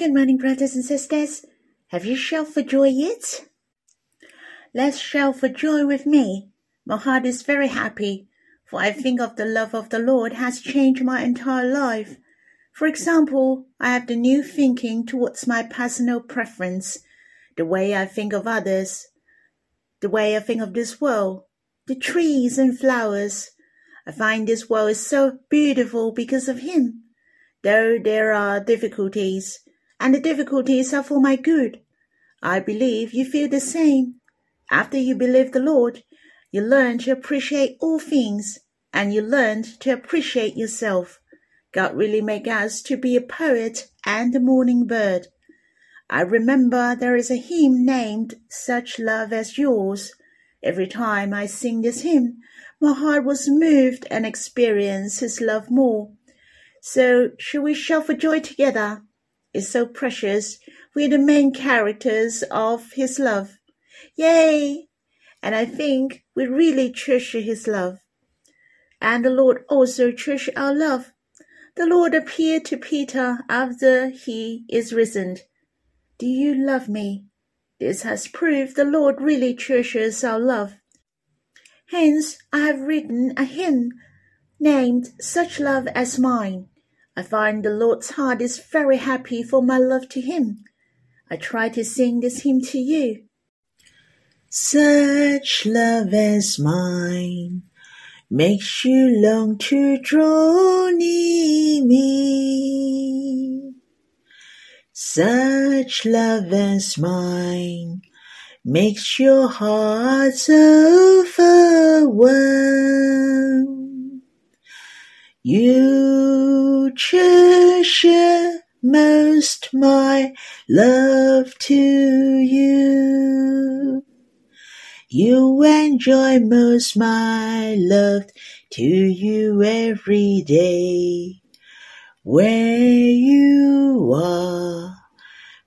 Good morning, brothers and sisters. Have you shouted for joy yet? Let's shout for joy with me. My heart is very happy, for I think of the love of the Lord has changed my entire life. For example, I have the new thinking towards my personal preference, the way I think of others, the way I think of this world, the trees and flowers. I find this world is so beautiful because of Him. Though there are difficulties, and the difficulties are for my good, I believe you feel the same. After you believe the Lord, you learn to appreciate all things, and you learn to appreciate yourself. God really made us to be a poet and a morning bird. I remember there is a hymn named Such Love as Yours. Every time I sing this hymn, my heart was moved and experienced His love more. So, shall we shout for joy together? It's so precious. We're the main characters of His love. Yay! And I think we really treasure his love. And the Lord also treasure our love. The Lord appeared to Peter after he is risen. Do you love me? This has proved the Lord really treasures our love. Hence I have written a hymn named Such Love as Mine. I find the Lord's heart is very happy for my love to him. I try to sing this hymn to you. Such love as mine makes you long to draw near me. Such love as mine makes your heart so overwhelmed. You treasure most my love to you. You enjoy most my love to you every day. Where you are,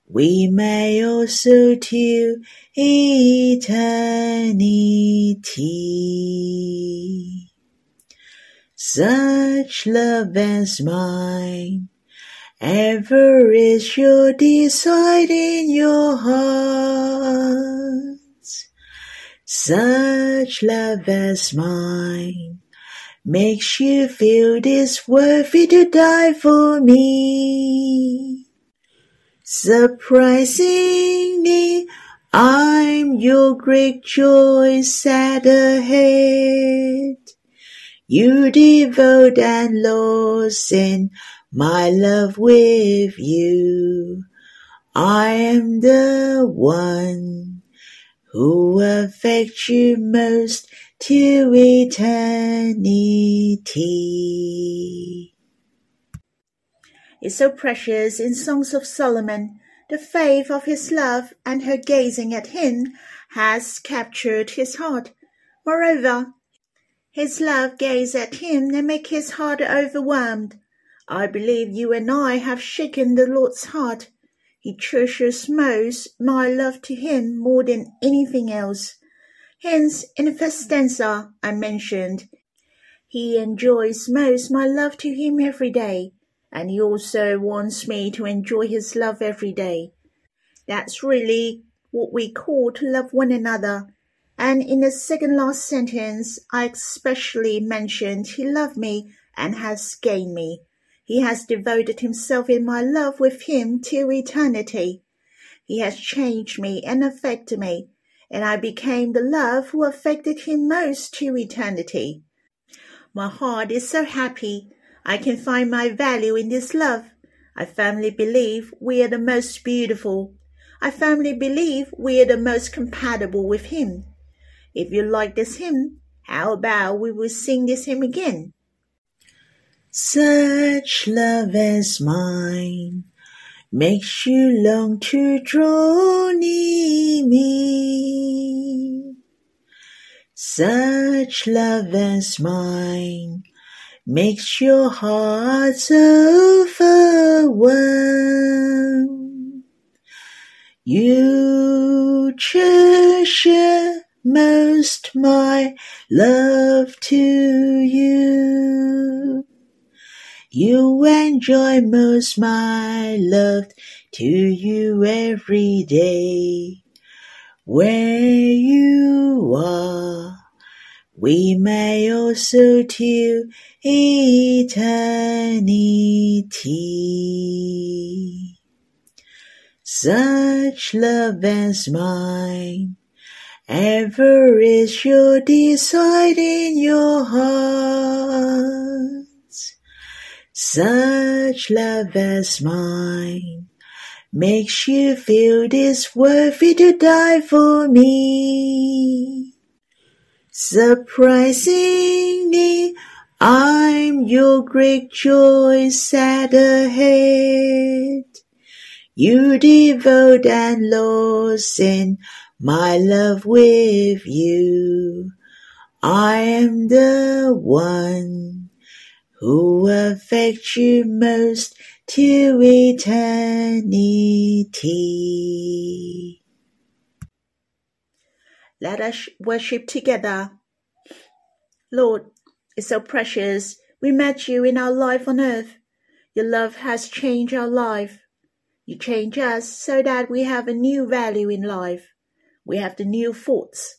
we may also to eternity. Such love as mine ever is your desire in your heart. Such love as mine makes you feel this worthy to die for me. Surprisingly, I'm your great joy set ahead. You devote and lost in my love with you. I am the one who affects you most to eternity. It's so precious in Songs of Solomon. The faith of his love and her gazing at him has captured his heart. Moreover, his love gaze at him and make his heart overwhelmed. I believe you and I have shaken the Lord's heart he treasures most my love to him more than anything else. Hence, in the first stanza I mentioned, he enjoys most my love to him every day, and he also wants me to enjoy his love every day. That's really what we call to love one another. And in the second last sentence, I especially mentioned he loved me and has gained me. He has devoted himself in my love with him till eternity. He has changed me and affected me, and I became the love who affected him most to eternity. My heart is so happy I can find my value in this love. I firmly believe we are the most beautiful. I firmly believe we are the most compatible with him. If you like this hymn, how about we will sing this hymn again? Such love as mine makes you long to draw near me. Such love as mine makes your heart overwhelmed. You treasure most my love to you You enjoy most my love to you every day. Where you are, we may also to eternity. Such love as mine ever is your desire in your heart. Such love as mine makes you feel this worthy to die for me. Surprisingly, I'm your great joy set ahead. You devote and lost in my love with you. I am the one who affects you most to eternity. Let us worship together. Lord, it's so precious. We met you in our life on earth. Your love has changed our life. You change us so that we have a new value in life. We have the new thoughts.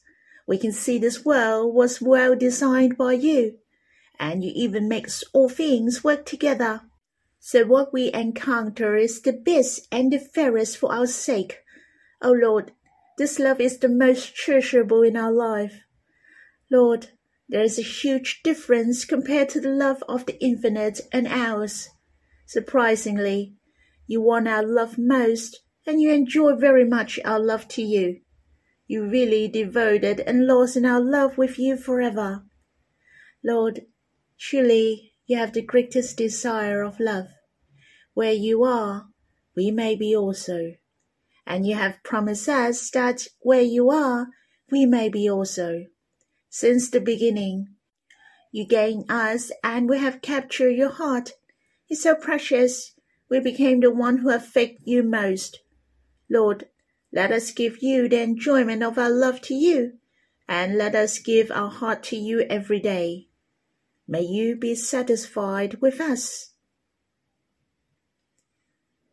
We can see this world was well designed by you, and you even make all things work together. So what we encounter is the best and the fairest for our sake. O oh Lord, this love is the most treasurable in our life. Lord, there is a huge difference compared to the love of the infinite and ours. Surprisingly, you want our love most, and you enjoy very much our love to you. You really devoted and lost in our love with you forever. Lord, surely you have the greatest desire of love. Where you are, we may be also. And you have promised us that where you are, we may be also. Since the beginning, you gained us and we have captured your heart. It's so precious. We became the one who affect you most. Lord, let us give you the enjoyment of our love to you, and let us give our heart to you every day. May you be satisfied with us.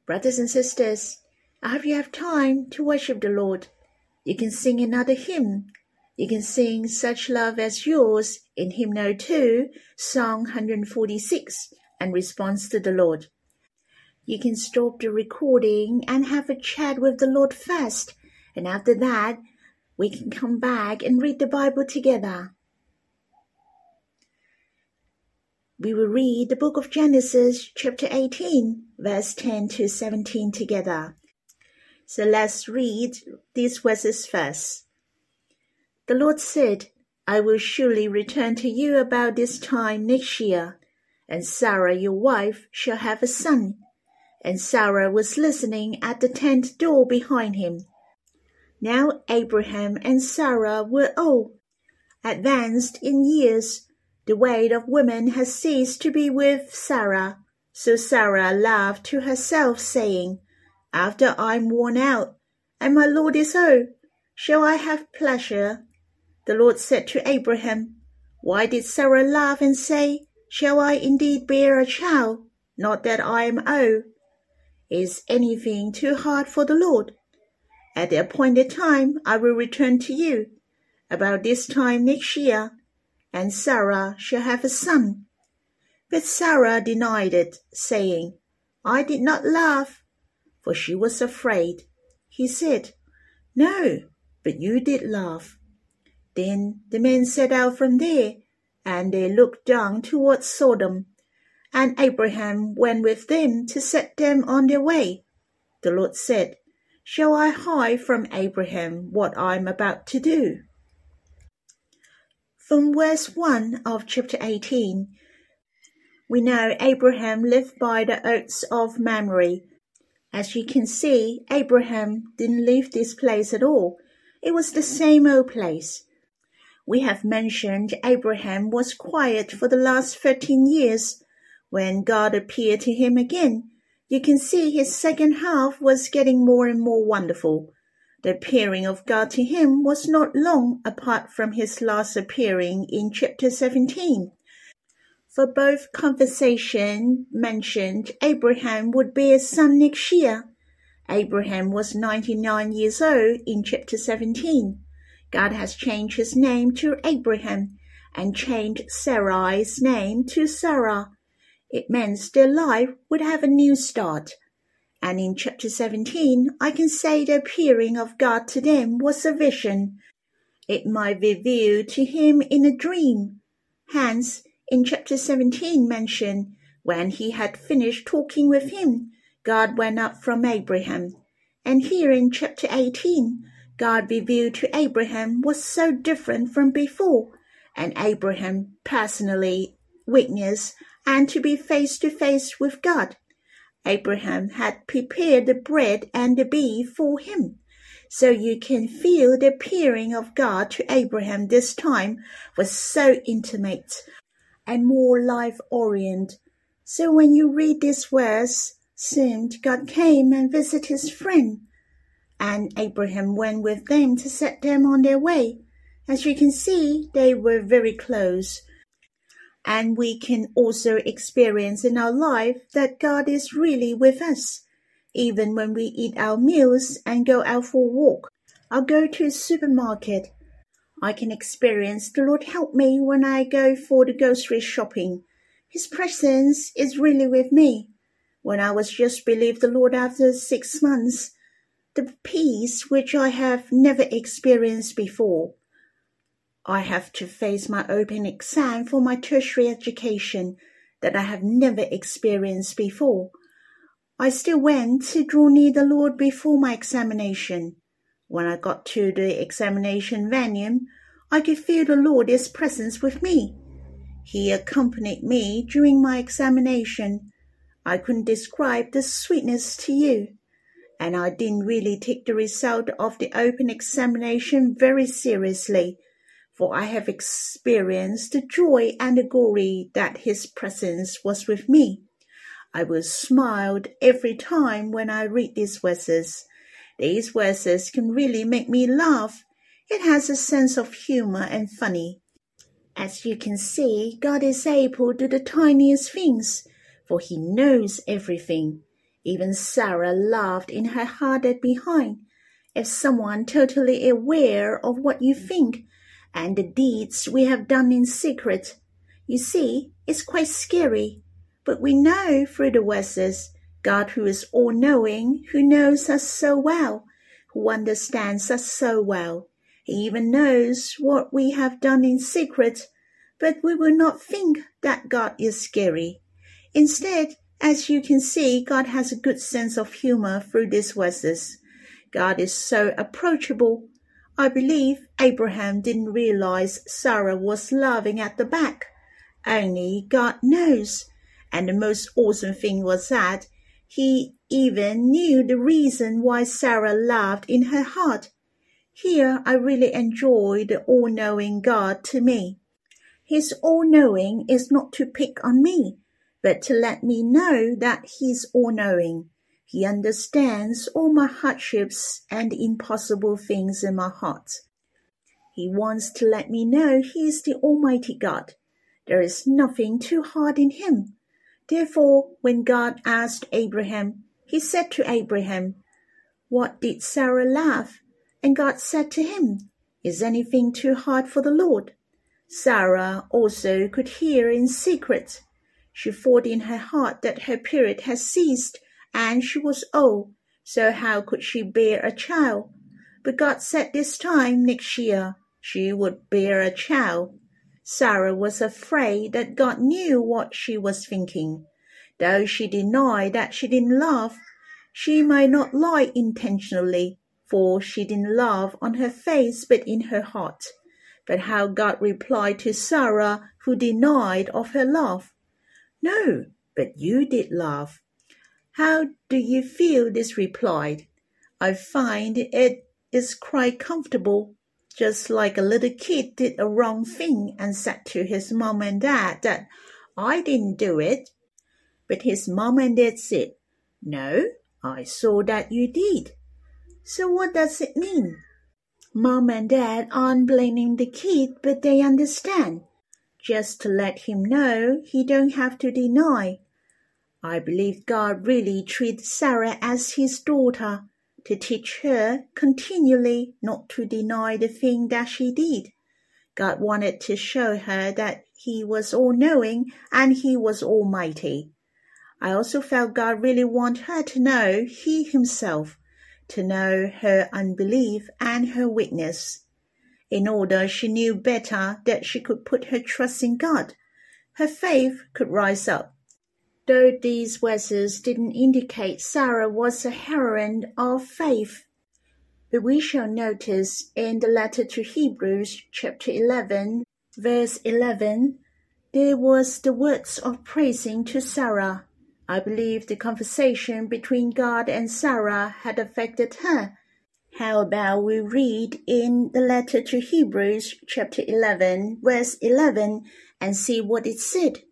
Brothers and sisters, I hope you have time to worship the Lord. You can sing another hymn. You can sing Such Love as Yours in Hymnal 2, Song 146, and response to the Lord. You can stop the recording and have a chat with the Lord first, and after that, we can come back and read the Bible together. We will read the book of Genesis, chapter 18, verse 10 to 17 together. So let's read these verses first. The Lord said, I will surely return to you about this time next year, and Sarah your wife shall have a son. And Sarah was listening at the tent door behind him. Now Abraham and Sarah were old, advanced in years the weight of women has ceased to be with Sarah. So Sarah laughed to herself, saying, After I'm worn out, and my Lord is old, shall I have pleasure? The Lord said to Abraham, Why did Sarah laugh and say, Shall I indeed bear a child, not that I am old? Is anything too hard for the Lord? At the appointed time I will return to you, about this time next year and Sarah shall have a son. But Sarah denied it, saying, I did not laugh, for she was afraid. He said, No, but you did laugh. Then the men set out from there, and they looked down towards Sodom. And Abraham went with them to set them on their way. The Lord said, Shall I hide from Abraham what I am about to do? From verse 1 of chapter 18, we know Abraham lived by the oaks of Mamre. As you can see, Abraham didn't leave this place at all. It was the same old place. We have mentioned Abraham was quiet for the last 13 years. When God appeared to him again, you can see his second half was getting more and more wonderful. The appearing of God to him was not long apart from his last appearing in chapter 17. for both conversation mentioned Abraham would be a son next year. Abraham was 99 years old in chapter 17. God has changed his name to Abraham and changed Sarai's name to Sarah. It meant their life would have a new start. And in chapter 17, I can say the appearing of God to them was a vision. It might be revealed to him in a dream. Hence, in chapter 17 mentioned, when he had finished talking with him, God went up from Abraham. And here in chapter 18, God revealed to Abraham was so different from before, and Abraham personally witnessed and to be face to face with God. Abraham had prepared the bread and the beef for him. So you can feel the appearing of God to Abraham this time was so intimate and more life oriented. So when you read this verse, seemed God came and visited his friend, and Abraham went with them to set them on their way. As you can see, they were very close and we can also experience in our life that God is really with us, even when we eat our meals and go out for a walk or go to a supermarket. I can experience the Lord help me when I go for the grocery shopping. His presence is really with me. When I was just believed the Lord after six months, the peace which I have never experienced before I have to face my open exam for my tertiary education that I have never experienced before. I still went to draw near the Lord before my examination. When I got to the examination venue, I could feel the Lord's presence with me. He accompanied me during my examination. I couldn't describe the sweetness to you. And I didn't really take the result of the open examination very seriously for I have experienced the joy and the glory that His presence was with me. I will smile every time when I read these verses. These verses can really make me laugh. It has a sense of humor and funny. As you can see, God is able to do the tiniest things, for He knows everything. Even Sarah laughed in her heart at behind. If someone totally aware of what you think and the deeds we have done in secret. You see, it's quite scary, but we know through the verses God who is all knowing, who knows us so well, who understands us so well. He even knows what we have done in secret, but we will not think that God is scary. Instead, as you can see, God has a good sense of humor through these verses. God is so approachable I believe Abraham didn't realize Sarah was laughing at the back. Only God knows. And the most awesome thing was that he even knew the reason why Sarah laughed in her heart. Here I really enjoy the all knowing God to me. His all knowing is not to pick on me, but to let me know that He's all knowing. He understands all my hardships and impossible things in my heart. He wants to let me know He is the Almighty God. There is nothing too hard in Him. Therefore, when God asked Abraham, He said to Abraham, What did Sarah laugh? And God said to him, Is anything too hard for the Lord? Sarah also could hear in secret. She thought in her heart that her period had ceased and she was old, so how could she bear a child? But God said this time next year she would bear a child. Sarah was afraid that God knew what she was thinking. Though she denied that she didn't laugh, she might not lie intentionally, for she didn't laugh on her face but in her heart. But how God replied to Sarah, who denied of her laugh. No, but you did laugh. How do you feel this replied, I find it is quite comfortable, just like a little kid did a wrong thing and said to his mom and dad that I didn't do it. But his mom and dad said, No, I saw that you did. So what does it mean? Mom and dad aren't blaming the kid, but they understand. just to let him know he don't have to deny. I believe God really treated Sarah as his daughter to teach her continually not to deny the thing that she did. God wanted to show her that he was all knowing and he was almighty. I also felt God really wanted her to know he himself, to know her unbelief and her weakness. In order she knew better that she could put her trust in God, her faith could rise up though these verses didn't indicate Sarah was a heroine of faith. But we shall notice in the letter to Hebrews, chapter 11, verse 11, there was the words of praising to Sarah. I believe the conversation between God and Sarah had affected her. How about we read in the letter to Hebrews, chapter 11, verse 11, and see what it said?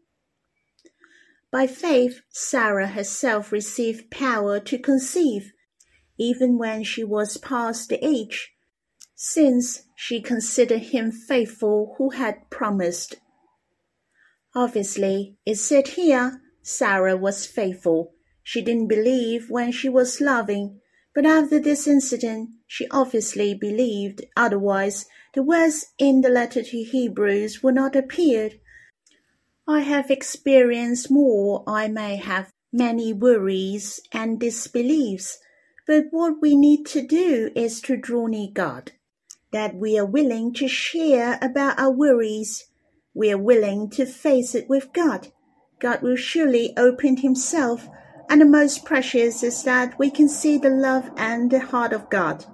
By faith, Sarah herself received power to conceive, even when she was past the age, since she considered him faithful who had promised. Obviously, it said here, Sarah was faithful. She didn't believe when she was loving, but after this incident, she obviously believed, otherwise, the words in the letter to Hebrews would not appeared I have experienced more, I may have many worries and disbeliefs, but what we need to do is to draw near God, that we are willing to share about our worries. We are willing to face it with God. God will surely open himself, and the most precious is that we can see the love and the heart of God.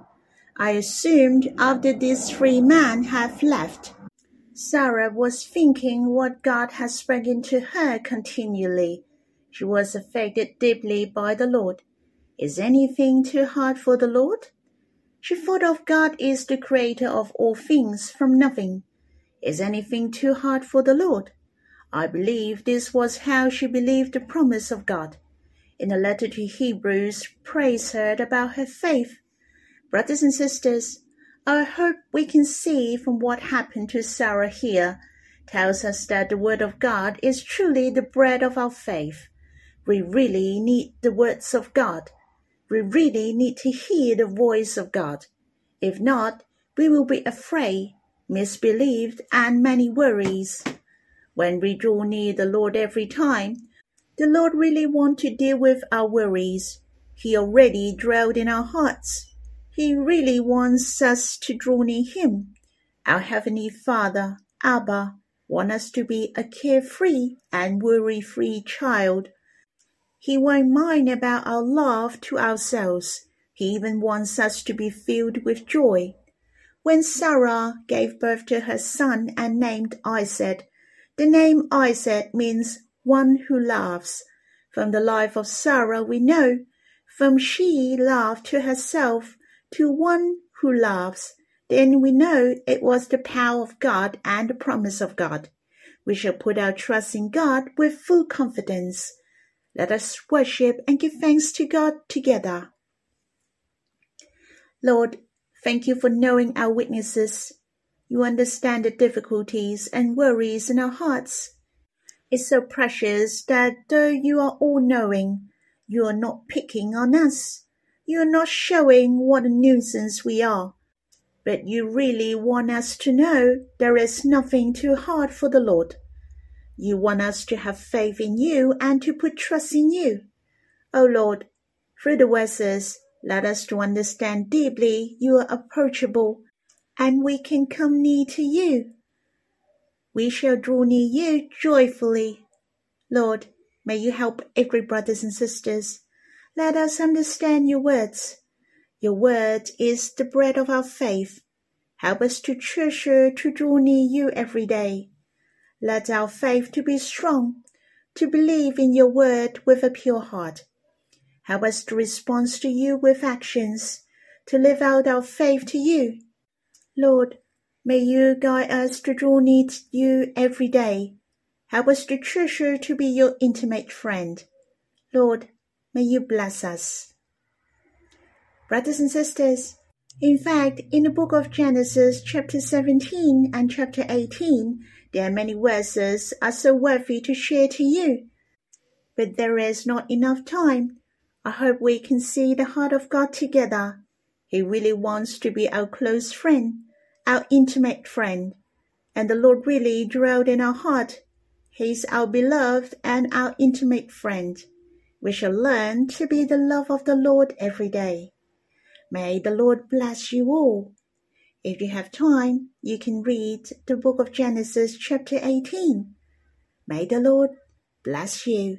I assumed after these three men have left, Sarah was thinking what God had spoken to her continually. She was affected deeply by the Lord. Is anything too hard for the Lord? She thought of God is the creator of all things from nothing. Is anything too hard for the Lord? I believe this was how she believed the promise of God. In a letter to Hebrews, praise her about her faith. Brothers and sisters, I hope we can see from what happened to Sarah here tells us that the Word of God is truly the bread of our faith. We really need the words of God. We really need to hear the voice of God. If not, we will be afraid, misbelieved, and many worries. When we draw near the Lord every time, the Lord really wants to deal with our worries. He already dwelled in our hearts. He really wants us to draw near Him. Our Heavenly Father, Abba, wants us to be a carefree and worry-free child. He won't mind about our love to ourselves. He even wants us to be filled with joy. When Sarah gave birth to her son and named Isaac, the name Isaac means one who laughs. From the life of Sarah we know, from she laughed to herself, to one who loves, then we know it was the power of God and the promise of God. We shall put our trust in God with full confidence. Let us worship and give thanks to God together. Lord, thank you for knowing our weaknesses. You understand the difficulties and worries in our hearts. It's so precious that though you are all knowing, you are not picking on us. You're not showing what a nuisance we are. But you really want us to know there is nothing too hard for the Lord. You want us to have faith in you and to put trust in you. O oh Lord, through the verses, let us to understand deeply you are approachable and we can come near to you. We shall draw near you joyfully. Lord, may you help every brothers and sisters let us understand your words. Your word is the bread of our faith. Help us to treasure to draw near you every day. Let our faith to be strong, to believe in your word with a pure heart. Help us to respond to you with actions, to live out our faith to you. Lord, may you guide us to draw near to you every day. Help us to treasure to be your intimate friend. Lord, May you bless us. Brothers and sisters, in fact, in the book of Genesis, chapter 17 and chapter 18, There are many verses are so worthy to share to you, but there is not enough time. I hope we can see the heart of God together. He really wants to be our close friend, our intimate friend, and the Lord really dwelled in our heart. He is our beloved and our intimate friend. We shall learn to be the love of the Lord every day. May the Lord bless you all. If you have time, you can read the book of Genesis, chapter 18. May the Lord bless you.